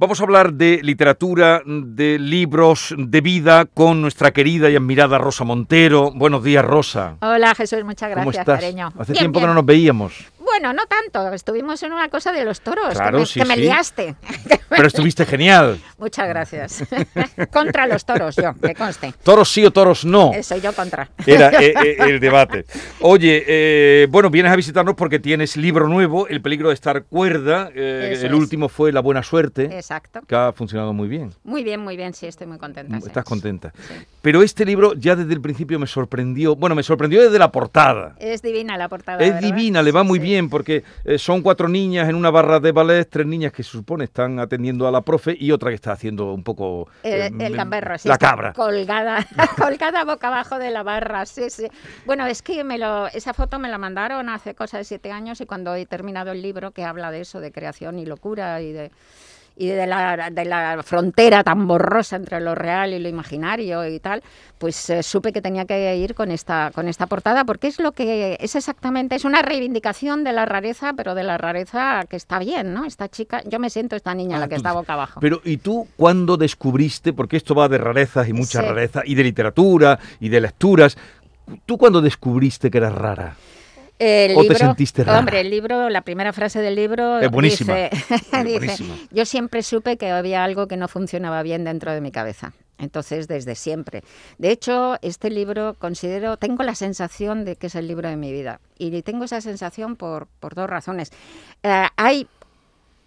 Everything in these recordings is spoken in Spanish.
Vamos a hablar de literatura, de libros, de vida con nuestra querida y admirada Rosa Montero. Buenos días, Rosa. Hola, Jesús, muchas ¿Cómo gracias, estás? cariño. Hace Bien, tiempo que no nos veíamos. Bueno, no tanto. Estuvimos en una cosa de los toros, Claro, que me, sí, que me sí. liaste. Pero estuviste genial. muchas gracias. contra los toros, yo, que conste. Toros sí o toros no. Eh, Soy yo contra. Era eh, eh, el debate. Oye, eh, bueno, vienes a visitarnos porque tienes libro nuevo, El peligro de estar cuerda. eh, Eso el es. último fue La buena suerte, Exacto. que ha funcionado muy bien. Muy bien, muy bien, sí, estoy muy contenta. sí. Estás contenta. Pero este libro ya desde el principio me sorprendió. Bueno, me sorprendió desde la portada. Es divina la portada. Es ¿verdad? divina, le va muy sí. Bien porque eh, son cuatro niñas en una barra de ballet, tres niñas que se supone están atendiendo a la profe y otra que está haciendo un poco El, eh, el gamberro, sí, la cabra. Colgada, colgada boca abajo de la barra, sí, sí. Bueno, es que me lo, esa foto me la mandaron hace cosa de siete años y cuando he terminado el libro que habla de eso, de creación y locura y de y de la, de la frontera tan borrosa entre lo real y lo imaginario y tal, pues eh, supe que tenía que ir con esta, con esta portada, porque es lo que es exactamente, es una reivindicación de la rareza, pero de la rareza que está bien, ¿no? Esta chica, yo me siento esta niña, Ah, la que tú está boca abajo. Pero ¿y tú cuándo descubriste, porque esto va de rarezas y mucha Sí. rareza, y de literatura y de lecturas, ¿tú cuándo descubriste que eras rara? El ¿O te sentiste rara? Hombre, el libro, la primera frase del libro Es buenísima. dice, Es dice, buenísima. yo siempre supe que había algo que no funcionaba bien dentro de mi cabeza. Entonces, desde siempre. De hecho, este libro considero, tengo la sensación de que es el libro de mi vida. Y tengo esa sensación por, por dos razones. Eh, hay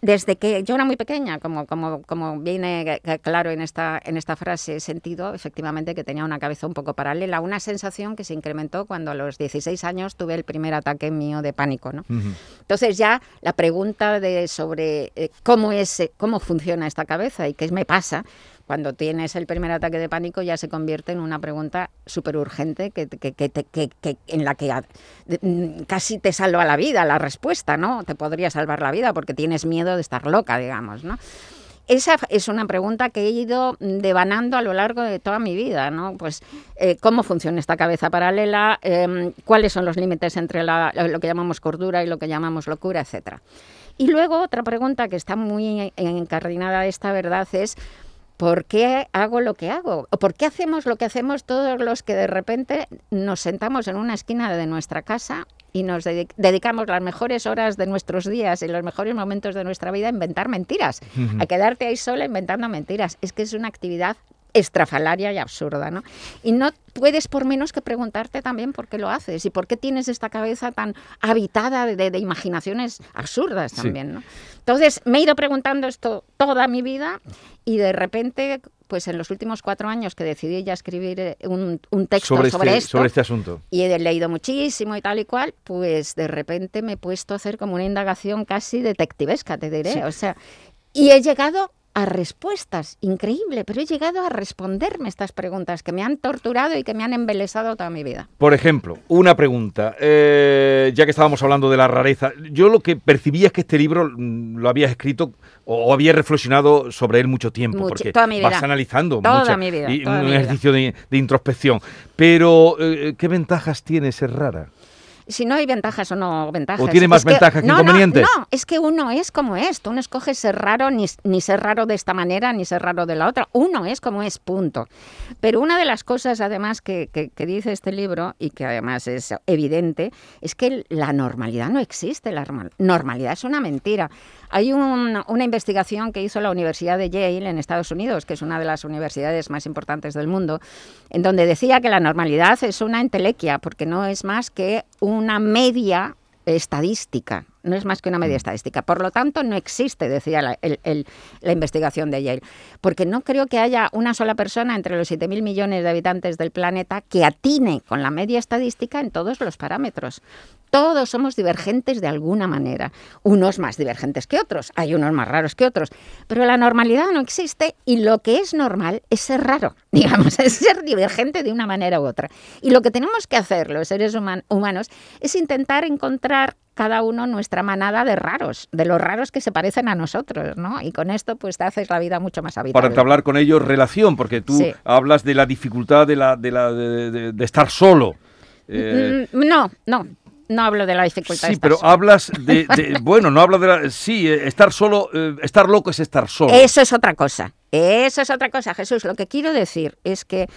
desde que yo era muy pequeña, como, como, como viene claro en esta, en esta frase, he sentido efectivamente que tenía una cabeza un poco paralela, una sensación que se incrementó cuando a los 16 años tuve el primer ataque mío de pánico. ¿no? Entonces ya la pregunta de sobre eh, cómo es, eh, cómo funciona esta cabeza y qué me pasa cuando tienes el primer ataque de pánico ya se convierte en una pregunta súper urgente que, que- que en la que mm, casi te salva la vida la respuesta, ¿no? Te podría salvar la vida porque tienes miedo de estar loca, digamos, ¿no? Esa es una pregunta que he ido devanando a lo largo de toda mi vida, ¿no? Pues eh, cómo funciona esta cabeza paralela, Em, cuáles son los límites entre la- lo que llamamos cordura y lo que llamamos locura, etcétera. Y luego otra pregunta que está muy encardinada a esta verdad es ¿por qué hago lo que hago? ¿O por qué hacemos lo que hacemos todos los que de repente nos sentamos en una esquina de nuestra casa y nos dedi- dedicamos las mejores horas de nuestros días y los mejores momentos de nuestra vida a inventar mentiras, a quedarte ahí sola inventando mentiras? Es que es una actividad estrafalaria y absurda, ¿no? Y no puedes por menos que preguntarte también por qué lo haces y por qué tienes esta cabeza tan habitada de, de imaginaciones absurdas Sí. también, ¿no? Entonces me he ido preguntando esto toda mi vida y de repente, pues en los últimos cuatro años que decidí ya escribir eh, un, un texto Sobre, sobre, este, esto sobre este asunto. y he leído muchísimo y tal y cual, pues de repente me he puesto a hacer como una indagación casi detectivesca, te diré. Sí. O sea, y he llegado a respuestas, increíble, pero he llegado a responderme estas preguntas que me han torturado y que me han embelesado toda mi vida. Por ejemplo, una pregunta, eh, ya que estábamos hablando de la rareza, yo lo que percibía es que este libro mm, lo habías escrito o, habías reflexionado sobre él mucho tiempo, Mucho, porque toda mi vida. vas analizando Toda mucha- mi vida, y toda un mi vida. ejercicio de, de introspección. Pero, eh, ¿qué ventajas tiene ser rara? Si no hay ventajas o no ventajas. ¿O tiene más Es que- ventajas que no, no, inconvenientes? No, es que uno es como es. Tú no escoges ser raro ni, ni ser raro de esta manera ni ser raro de la otra. Uno es como es, punto. Pero una de las cosas, además, que, que- que dice este libro y que además es evidente, es que la normalidad no existe. La normal- normalidad es una mentira. Hay un- una investigación que hizo la Universidad de Yale en Estados Unidos, que es una de las universidades más importantes del mundo, en donde decía que la normalidad es una entelequia, porque no es más que una media estadística, no es más que una media estadística. Por lo tanto, no existe, decía la, el- el- la investigación de Yale, porque no creo que haya una sola persona entre los 7.000 millones de habitantes del planeta que atine con la media estadística en todos los parámetros. Todos somos divergentes de alguna manera, unos más divergentes que otros, hay unos más raros que otros, pero la normalidad no existe y lo que es normal es ser raro, digamos, es ser divergente de una manera u otra. Y lo que tenemos que hacer los seres human- humanos es intentar encontrar cada uno nuestra manada de raros, de los raros que se parecen a nosotros, ¿no? Y con esto pues te haces la vida mucho más habitable. Para entablar con ellos relación, porque tú Sí. hablas de la dificultad de, la, de, la, de, de- de estar solo. Eh, Mm, No, no. no hablo de la dificultad. Sí, pero hablas de, bueno, no hablo de la, sí, eh, estar solo, eh, estar loco es estar solo. Eso es otra cosa. Eso es otra cosa, Jesús. Lo que quiero decir es que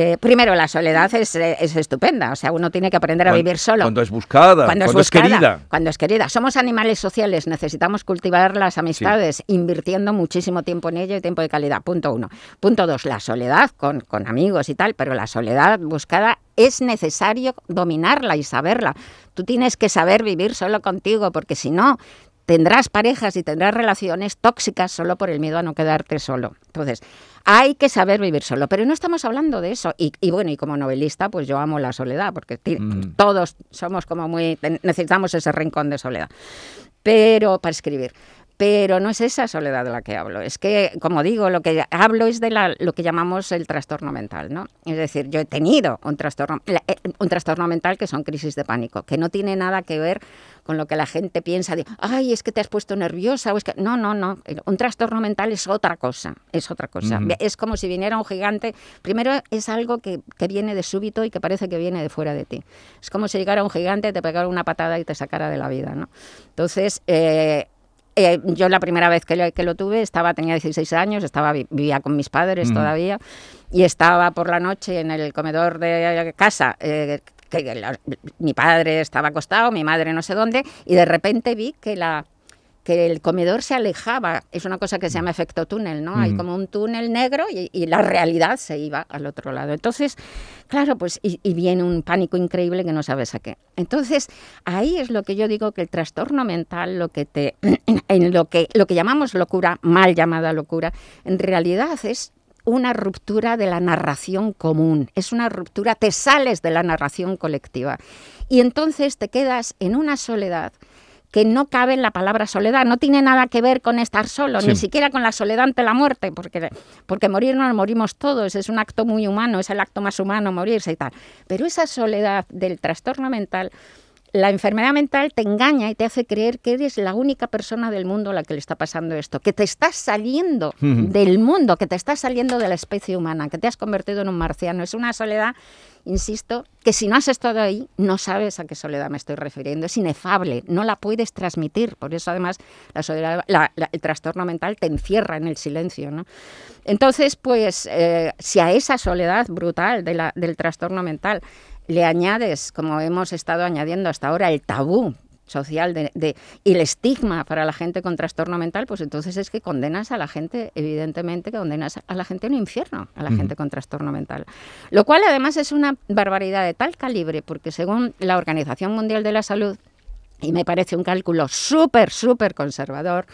eh, primero, la soledad es, estupenda, o sea, uno tiene que aprender a vivir solo. Cuando es buscada, cuando, es, querida. Cuando es querida. Somos animales sociales, necesitamos cultivar las amistades, invirtiendo muchísimo tiempo en ello y tiempo de calidad. Punto uno. Punto dos, la soledad con, con amigos y tal, pero la soledad buscada es necesario dominarla y saberla. Tú tienes que saber vivir solo contigo, porque si no, tendrás parejas y tendrás relaciones tóxicas solo por el miedo a no quedarte solo. Entonces, hay que saber vivir solo, pero no estamos hablando de eso. Y, bueno, y como novelista, pues yo amo la soledad, porque mm. todos somos como muy... necesitamos ese rincón de soledad. Pero para escribir pero no es esa soledad de la que hablo. Es que, como digo, lo que hablo es de la, lo que llamamos el trastorno mental, ¿no? Es decir, yo he tenido un trastorno, eh, un trastorno mental que son crisis de pánico, que no tiene nada que ver con lo que la gente piensa de, ay, es que te has puesto nerviosa, o es que... No, no, no. Un trastorno mental es otra cosa, es otra cosa. Es como si viniera un gigante. Primero es algo que, que, viene de súbito y que parece que viene de fuera de ti. Es como si llegara un gigante, te pegara una patada y te sacara de la vida, ¿no? Entonces... Eh, eh, yo la primera vez que lo, que lo, tuve estaba tenía 16 años, estaba vivía con mis padres todavía y estaba por la noche en el comedor de casa. Eh, que mi padre estaba acostado, mi madre no sé dónde, y de repente vi que la que el comedor se alejaba, es una cosa que se llama efecto túnel, ¿no? Hay como un túnel negro y, la realidad se iba al otro lado. Entonces, claro, pues y, viene un pánico increíble que no sabes a qué. Entonces, ahí es lo que yo digo que el trastorno mental, lo que te, en lo que lo que llamamos locura, mal llamada locura, en realidad es una ruptura de la narración común, es una ruptura, te sales de la narración colectiva y entonces te quedas en una soledad que no cabe en la palabra soledad, no tiene nada que ver con estar solo, ni siquiera con la soledad ante la muerte, porque, porque morir nos morimos todos, es un acto muy humano, es el acto más humano morirse y tal. Pero esa soledad del trastorno mental, la enfermedad mental te engaña y te hace creer que eres la única persona del mundo a la que le está pasando esto, que te estás saliendo del mundo, que te estás saliendo de la especie humana, que te has convertido en un marciano. Es una soledad insisto, que si no has estado ahí, no sabes a qué soledad me estoy refiriendo. Es inefable, no la puedes transmitir. Por eso, además, la soledad, el trastorno mental te encierra en el silencio. ¿no? Entonces, pues, eh, si a esa soledad brutal del trastorno mental le añades, como hemos estado añadiendo hasta ahora, el tabú social de, y el estigma para la gente con trastorno mental, pues entonces es que condenas a la gente, evidentemente que condenas a la gente en un infierno, a la gente con trastorno mental. Lo cual además es una barbaridad de tal calibre, porque según la Organización Mundial de la Salud, y me parece un cálculo súper, súper conservador,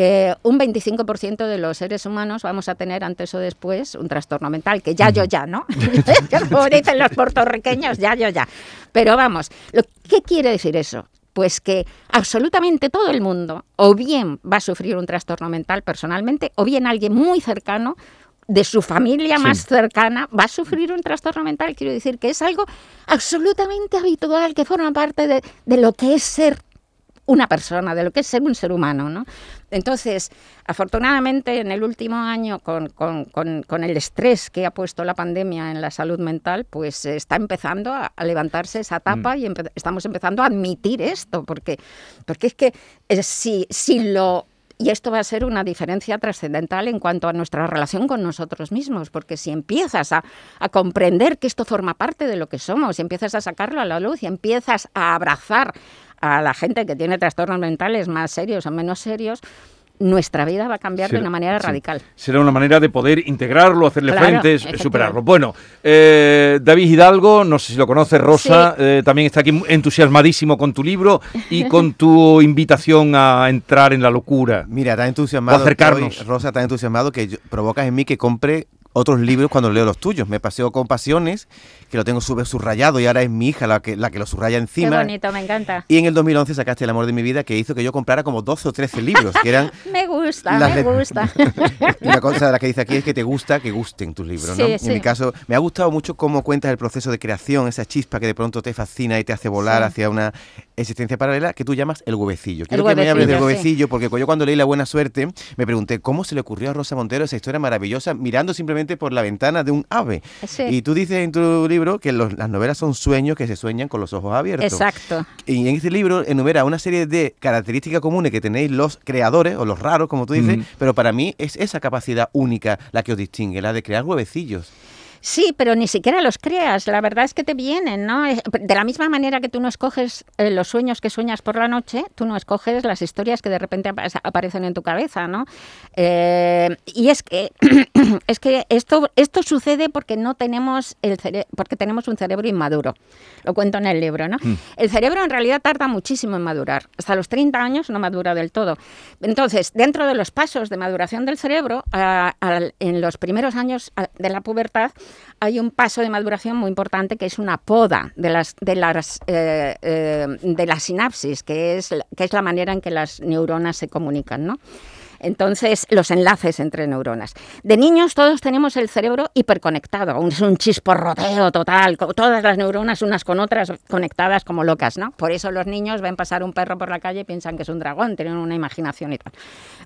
eh, un 25% de los seres humanos vamos a tener antes o después un trastorno mental, que ya yo ya, ¿no? Como dicen los puertorriqueños, ya yo ya. Pero vamos, ¿qué quiere decir eso? pues que absolutamente todo el mundo o bien va a sufrir un trastorno mental personalmente o bien alguien muy cercano de su familia más cercana va a sufrir un trastorno mental. Quiero decir que es algo absolutamente habitual, que forma parte de, de lo que es ser una persona, de lo que es ser un ser humano. ¿no? Entonces, afortunadamente, en el último año, con, el estrés que ha puesto la pandemia en la salud mental, pues está empezando a, levantarse esa tapa mm. y estamos empezando a admitir esto, porque, porque es que eh, si, si lo y esto va a ser una diferencia trascendental en cuanto a nuestra relación con nosotros mismos, porque si empiezas a, a, comprender que esto forma parte de lo que somos, y empiezas a sacarlo a la luz y empiezas a abrazar a la gente que tiene trastornos mentales más serios o menos serios, nuestra vida va a cambiar de una manera radical. Será una manera de poder integrarlo, hacerle frente, superarlo. Bueno, eh, David Hidalgo, no sé si lo conoces, Rosa, eh, también está aquí entusiasmadísimo con tu libro y con tu invitación a entrar en la locura. Mira, está entusiasmado. acercarnos. Rosa, está entusiasmado que provocas en mí que compre otros libros cuando leo los tuyos. Me paseo con Pasiones, que lo tengo subrayado y ahora es mi hija la que, la que lo subraya encima. Qué bonito, me encanta. Y en el 2011 sacaste El amor de mi vida, que hizo que yo comprara como 12 o 13 libros, que eran... me gusta, me gusta. una cosa de la que dice aquí es que te gusta que gusten tus libros, ¿no? En mi caso, me ha gustado mucho cómo cuentas el proceso de creación, esa chispa que de pronto te fascina y te hace volar hacia una existencia paralela que tú llamas el huevecillo. Quiero que me hables del huevecillo, porque yo cuando leí La Buena Suerte me pregunté cómo se le ocurrió a Rosa Montero esa historia maravillosa mirando simplemente simplemente por la ventana de un ave. Y tú dices en tu libro que las novelas son sueños que se sueñan con los ojos abiertos. Exacto. Y en este libro enumera una serie de características comunes que tenéis los creadores o los raros, como tú dices, pero para mí es esa capacidad única la que os distingue, la de crear huevecillos. Sí, pero ni siquiera los creas. La verdad es que te vienen, ¿no? De la misma manera que tú no escoges eh, los sueños que sueñas por la noche, tú no escoges las historias que de repente aparecen en tu cabeza, ¿no? Eh, y es que es que esto esto sucede porque no tenemos el porque tenemos un cerebro inmaduro. Lo cuento en el libro, ¿no? Mm. El cerebro en realidad tarda muchísimo en madurar. Hasta los 30 años no madura del todo. Entonces, dentro de los pasos de maduración del cerebro, en los primeros años de la pubertad hay un paso de maduración muy importante que es una poda de las, de las, eh, eh, de la sinapsis, que es, que es la manera en que las neuronas se comunican, ¿no? Entonces, los enlaces entre neuronas. De niños todos tenemos el cerebro hiperconectado, es un chisporroteo total, todas las neuronas unas con otras conectadas como locas, ¿no? Por eso los niños ven pasar un perro por la calle y piensan que es un dragón, tienen una imaginación y tal.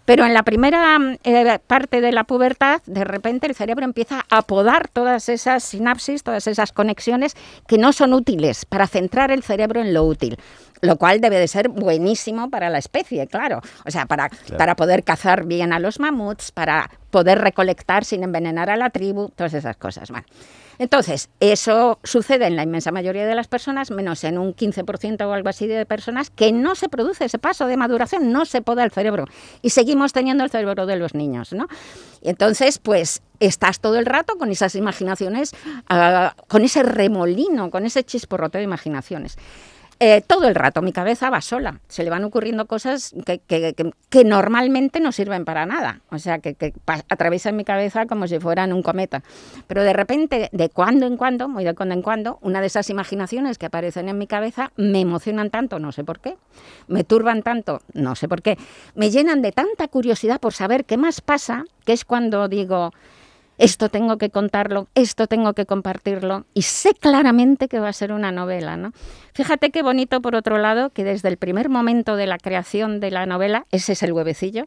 Pero en la primera eh, parte de la pubertad, de repente el cerebro empieza a podar todas esas sinapsis, todas esas conexiones que no son útiles para centrar el cerebro en lo útil lo cual debe de ser buenísimo para la especie, claro. O sea, para, para poder cazar bien a los mamuts, para poder recolectar sin envenenar a la tribu, todas esas cosas. Bueno, entonces, eso sucede en la inmensa mayoría de las personas, menos en un 15% o algo así de personas, que no se produce ese paso de maduración, no se poda el cerebro. Y seguimos teniendo el cerebro de los niños, ¿no? Entonces, pues estás todo el rato con esas imaginaciones, ah, con ese remolino, con ese chisporrote de imaginaciones. Eh, todo el rato mi cabeza va sola. Se le van ocurriendo cosas que, que, normalmente no sirven para nada. O sea, que, atraviesan mi cabeza como si fueran un cometa. Pero de repente, de cuando en cuando, muy de cuando en cuando, una de esas imaginaciones que aparecen en mi cabeza me emocionan tanto, no sé por qué. Me turban tanto, no sé por qué. Me llenan de tanta curiosidad por saber qué más pasa, que es cuando digo esto tengo que contarlo, esto tengo que compartirlo y sé claramente que va a ser una novela, ¿no? Fíjate qué bonito por otro lado que desde el primer momento de la creación de la novela, ese es el huevecillo,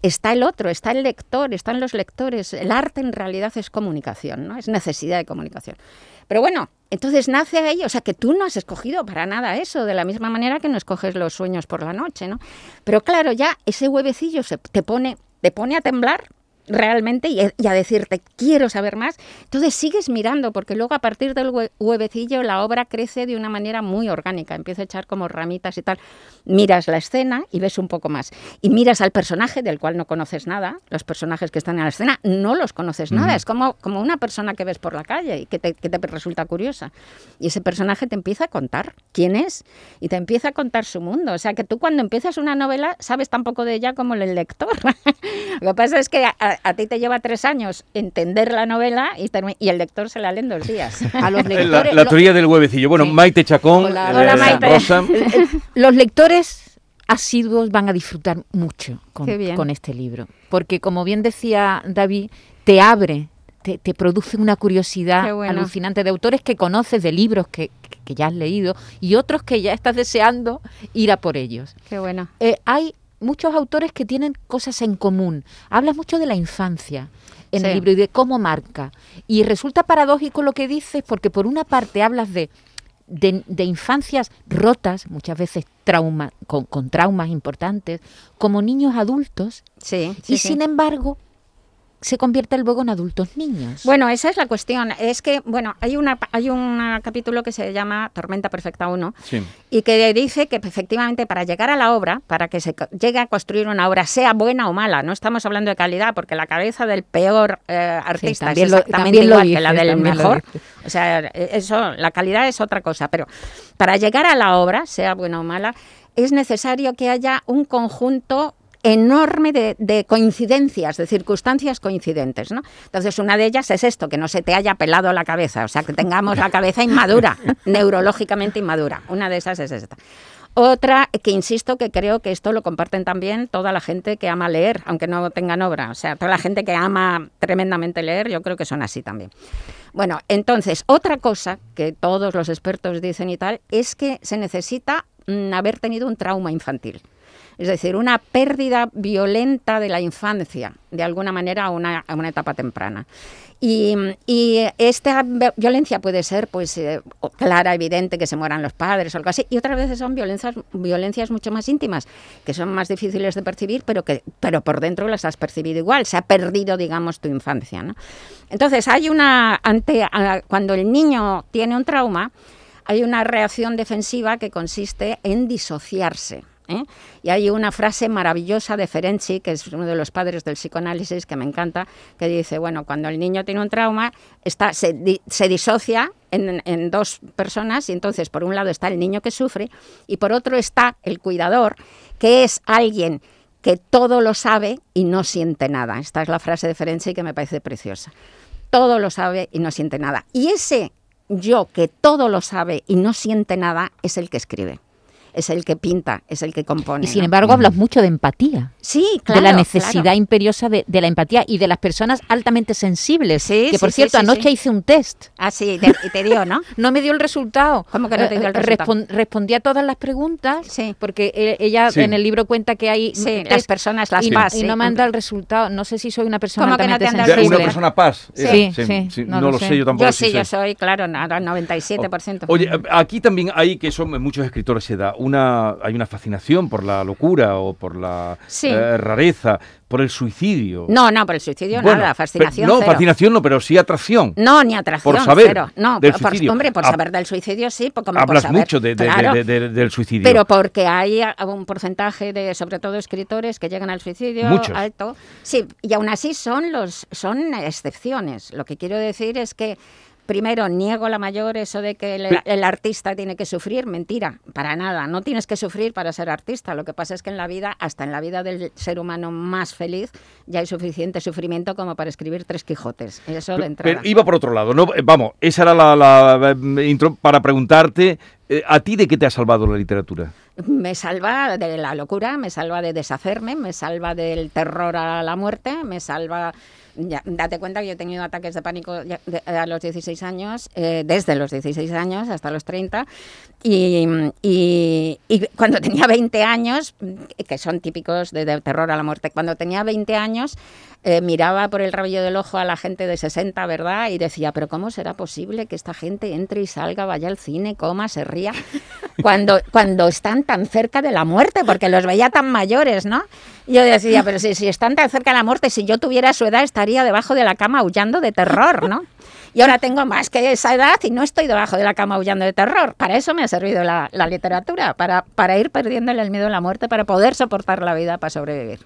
está el otro, está el lector, están los lectores. El arte en realidad es comunicación, ¿no? Es necesidad de comunicación. Pero bueno, entonces nace ahí, o sea que tú no has escogido para nada eso, de la misma manera que no escoges los sueños por la noche, ¿no? Pero claro, ya ese huevecillo se te pone, te pone a temblar realmente y, a decirte quiero saber más, entonces sigues mirando porque luego a partir del huevecillo la obra crece de una manera muy orgánica, empieza a echar como ramitas y tal. Miras la escena y ves un poco más. Y miras al personaje del cual no conoces nada, los personajes que están en la escena no los conoces nada, es como, como una persona que ves por la calle y que te, que te resulta curiosa. Y ese personaje te empieza a contar quién es y te empieza a contar su mundo. O sea que tú cuando empiezas una novela sabes tan poco de ella como el lector. Lo que pasa es que a, ti te lleva tres años entender la novela y, y, el lector se la lee en dos días. A los lectores, la, teoría del huevecillo. Bueno, Maite Chacón, Hola, Maite. Rosa. los lectores asiduos van a disfrutar mucho con, con, este libro, porque como bien decía David, te abre, te, te produce una curiosidad alucinante de autores que conoces, de libros que, que, ya has leído y otros que ya estás deseando ir a por ellos. Qué bueno. Eh, hay muchos autores que tienen cosas en común. Hablas mucho de la infancia en el libro y de cómo marca. Y resulta paradójico lo que dices porque por una parte hablas de, de, infancias rotas, muchas veces trauma, con, con, traumas importantes, como niños adultos, sí, y sin embargo se convierte luego en adultos niños. Bueno, esa es la cuestión. Es que, bueno, hay una hay un capítulo que se llama Tormenta Perfecta 1 y que dice que efectivamente para llegar a la obra, para que se llegue a construir una obra, sea buena o mala, no estamos hablando de calidad, porque la cabeza del peor eh, artista es exactamente igual que la del mejor. O sea, eso, la calidad es otra cosa, pero para llegar a la obra, sea buena o mala, es necesario que haya un conjunto enorme de, coincidencias, de circunstancias coincidentes. ¿no? Entonces, una de ellas es esto, que no se te haya pelado la cabeza, o sea, que tengamos la cabeza inmadura, neurológicamente inmadura. Una de esas es esta. Otra que insisto que creo que esto lo comparten también toda la gente que ama leer, aunque no tengan obra. O sea, toda la gente que ama tremendamente leer, yo creo que son así también. Bueno, entonces, otra cosa que todos los expertos dicen y tal, es que se necesita mm, haber tenido un trauma infantil. Es decir, una pérdida violenta de la infancia, de alguna manera, a una, etapa temprana. Y, esta violencia puede ser pues eh, clara, evidente, que se mueran los padres o algo así, y otras veces son violencias, mucho más íntimas, que son más difíciles de percibir, pero que pero por dentro las has percibido igual, se ha perdido, digamos, tu infancia. Entonces, hay una, ante, cuando el niño tiene un trauma, hay una reacción defensiva que consiste en disociarse. ¿Eh? Y hay una frase maravillosa de Ferenczi, que es uno de los padres del psicoanálisis, que me encanta, que dice, bueno, cuando el niño tiene un trauma, se, disocia en, en, dos personas y entonces por un lado está el niño que sufre y por otro está el cuidador, que es alguien que todo lo sabe y no siente nada. Esta es la frase de Ferenczi que me parece preciosa. Todo lo sabe y no siente nada. Y ese yo que todo lo sabe y no siente nada es el que escribe es el que pinta, es el que compone. Y sin embargo hablas mucho de empatía. Sí, claro. De la necesidad imperiosa de, la empatía y de las personas altamente sensibles. Sí, que por cierto, anoche hice un test. Ah, sí, y te dio, ¿no? no me dio el resultado. ¿Cómo que no te dio el eh, resultado? respondí a todas las preguntas, sí. porque e, ella en el libro cuenta que hay sí, las personas, las y, paz. Y no manda el resultado. No sé si soy una persona altamente sensible. Una persona paz. Sí, sí, no, lo sé. yo tampoco. Yo sí, yo soy, claro, nada, 97%. Oye, aquí también hay, que son muchos escritores se da, una, hay una fascinación por la locura o por la eh, rareza, por el suicidio. No, no, por el suicidio nada, fascinación. no, fascinación no, pero sí atracción. No, ni atracción. Por saber. No, del por, hombre, por saber del suicidio sí, poco Hablas por mucho del suicidio. Pero porque hay un porcentaje de, sobre todo escritores, que llegan al suicidio alto. Sí, y aún así son los son excepciones. Lo que quiero decir es que Primero, niego la mayor eso de que el, artista tiene que sufrir. Mentira, para nada. No tienes que sufrir para ser artista. Lo que pasa es que en la vida, hasta en la vida del ser humano más feliz, ya hay suficiente sufrimiento como para escribir tres Quijotes. Eso de entrada. Pero iba por otro lado. No, eh, vamos, esa era la, eh, intro para preguntarte, eh, ¿a ti de qué te ha salvado la literatura? Me salva de la locura, me salva de deshacerme, me salva del terror a la muerte, me salva date cuenta que yo he tenido ataques de pánico a los 16 años, eh, desde los 16 años hasta los 30, y, cuando tenía 20 años, que son típicos de, terror a la muerte, cuando tenía 20 años eh, miraba por el rabillo del ojo a la gente de 60, ¿verdad? Y decía, pero ¿cómo será posible que esta gente entre y salga, vaya al cine, coma, se ría, cuando, cuando están tan cerca de la muerte? Porque los veía tan mayores, ¿no? yo decía, pero si, si están tan cerca de la muerte, si yo tuviera su edad, estaría debajo de la cama aullando de terror, ¿no? Y ahora tengo más que esa edad y no estoy debajo de la cama aullando de terror. Para eso me ha servido la, literatura, para, para ir perdiéndole el miedo a la muerte, para poder soportar la vida, para sobrevivir.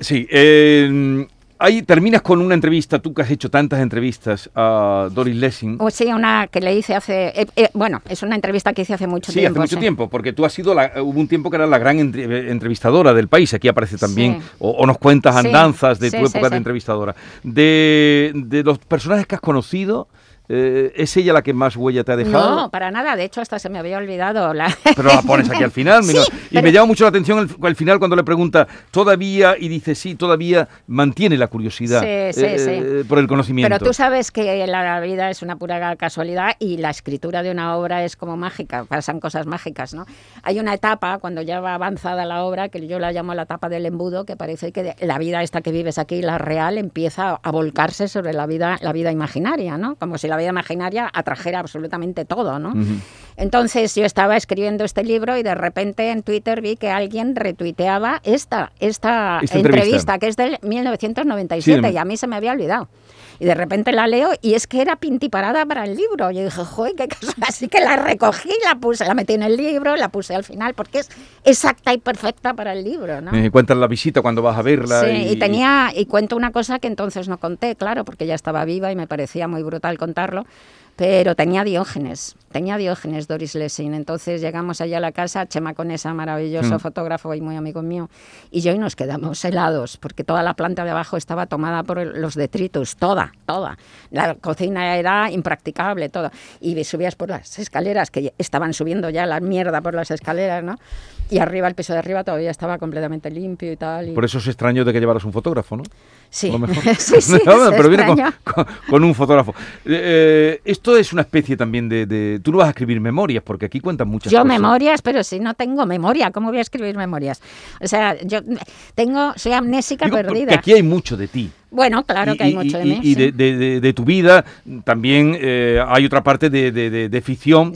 Sí, eh, Ahí terminas con una entrevista, tú que has hecho tantas entrevistas a Doris Lessing. O sí, una que le hice hace, eh, eh, bueno, es una entrevista que hice hace mucho tiempo. Sí, hace mucho tiempo, porque tú has sido, la, hubo un tiempo que eras la gran entrevistadora del país, aquí aparece también, o, nos cuentas andanzas de tu época de entrevistadora. De, de los personajes que has conocido, eh, ¿Es ella la que más huella te ha dejado? No, para nada. De hecho, hasta se me había olvidado. La... Pero la pones aquí al final. y me llama mucho la atención al final cuando le pregunta todavía y dice sí, todavía mantiene la curiosidad eh, por el conocimiento. Pero tú sabes que la vida es una pura casualidad y la escritura de una obra es como mágica, pasan cosas mágicas. ¿no? Hay una etapa, cuando ya va avanzada la obra, que yo la llamo la etapa del embudo, que parece que la vida esta que vives aquí, la real, empieza a volcarse sobre la vida, la vida imaginaria, ¿no? como si la vida imaginaria atrajera absolutamente todo, ¿no? Entonces yo estaba escribiendo este libro y de repente en Twitter vi que alguien retuiteaba esta, esta, entrevista, que es del 1997 y a mí se me había olvidado. Y de repente la leo y es que era pintiparada para el libro. Y yo dije, joder, qué cosa. Así que la recogí, la puse, la metí en el libro, la puse al final, porque es exacta y perfecta para el libro, ¿no? Eh, cuentas la visita cuando vas a verla. Sí, y... tenía, y cuento una cosa que entonces no conté, claro, porque ya estaba viva y me parecía muy brutal contarlo pero tenía Diógenes, tenía Diógenes Doris Lessing. Entonces llegamos allá a la casa, Chema Conesa, maravilloso mm. fotógrafo y muy amigo mío, y yo y nos quedamos helados, porque toda la planta de abajo estaba tomada por los detritus, toda, toda. La cocina era impracticable, todo. Y subías por las escaleras, que estaban subiendo ya la mierda por las escaleras, ¿no? Y arriba, el piso de arriba todavía estaba completamente limpio y tal. Por eso es extraño de que llevaras un fotógrafo, ¿no? Sí, sí, sí pero viene con, un fotógrafo. Eh, esto es una especie también de, Tú no vas a escribir memorias, porque aquí cuentan muchas yo cosas. Yo memorias, pero si no tengo memoria, ¿cómo voy a escribir memorias? O sea, yo tengo... Soy amnésica perdida. Que aquí hay mucho de ti. Bueno, claro que hay mucho de mí. Y de, tu vida también eh, hay otra parte de, ficción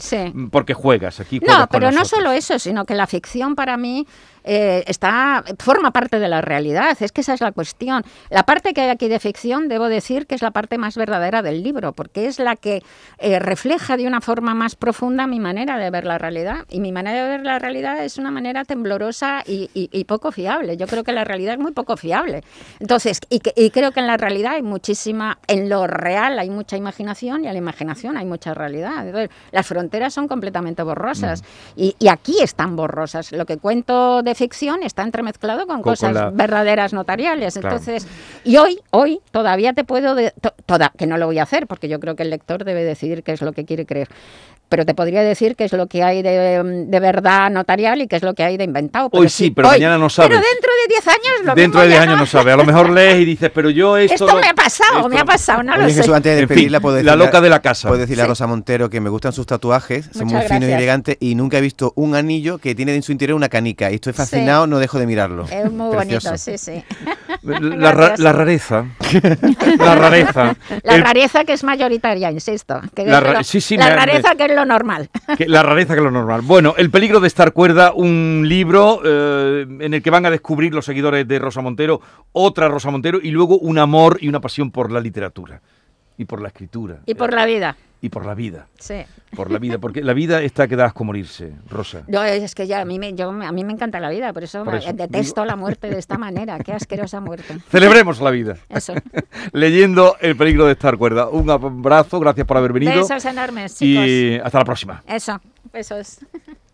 porque juegas aquí. no, pero no solo eso, sino que la ficción para mí eh, está, forma parte de la realidad. Es que esa es la cuestión. La parte que hay aquí de ficción, debo decir que es la parte más verdadera del libro, porque es la que eh, refleja de una forma más profunda mi manera de ver la realidad. Y mi manera de ver la realidad es una manera temblorosa y, poco fiable. Yo creo que la realidad es muy poco fiable. Entonces, y, y creo que en la realidad hay muchísima, en lo real hay mucha imaginación y en la imaginación hay mucha realidad. Entonces, las fronteras son completamente borrosas. Mm. Y, y aquí están borrosas. Lo que cuento de ficción está entremezclado con, cosas verdaderas notariales. Entonces, y hoy, hoy todavía te puedo, toda, que no lo voy a hacer porque yo creo que el lector debe decidir qué es lo que quiere creer pero te podría decir qué es lo que hay de, verdad notarial y qué es lo que hay de inventado. Hoy sí, pero mañana no sabes. Pero dentro de 10 años lo Dentro de 10 años no sabes. A lo mejor lees y dices, pero yo esto... Esto me ha pasado, me ha pasado, no lo sé. antes de despedirla, puedo la loca de la casa. Puedo decirle a Rosa Montero que me gustan sus tatuajes, son muy finos y elegantes y nunca he visto un anillo que tiene en su interior una canica. Y estoy fascinado, no dejo de mirarlo. Es muy bonito, sí, sí. La, rareza. la rareza. La rareza que es mayoritaria, insisto. la, rareza que es lo normal. la rareza que es lo normal. Bueno, El peligro de estar cuerda, un libro eh, en el que van a descubrir los seguidores de Rosa Montero, otra Rosa Montero y luego un amor y una pasión por la literatura y por la escritura. Y por la vida y por la vida. Sí. Por la vida, porque la vida está que das como morirse, Rosa. No, es que ya a mí me, yo, a mí me encanta la vida, por eso, detesto la muerte de esta manera. Qué asquerosa muerte. Celebremos la vida. Eso. Leyendo El peligro de estar cuerda. Un abrazo, gracias por haber venido. Besos enormes, chicos. Y hasta la próxima. Eso, besos.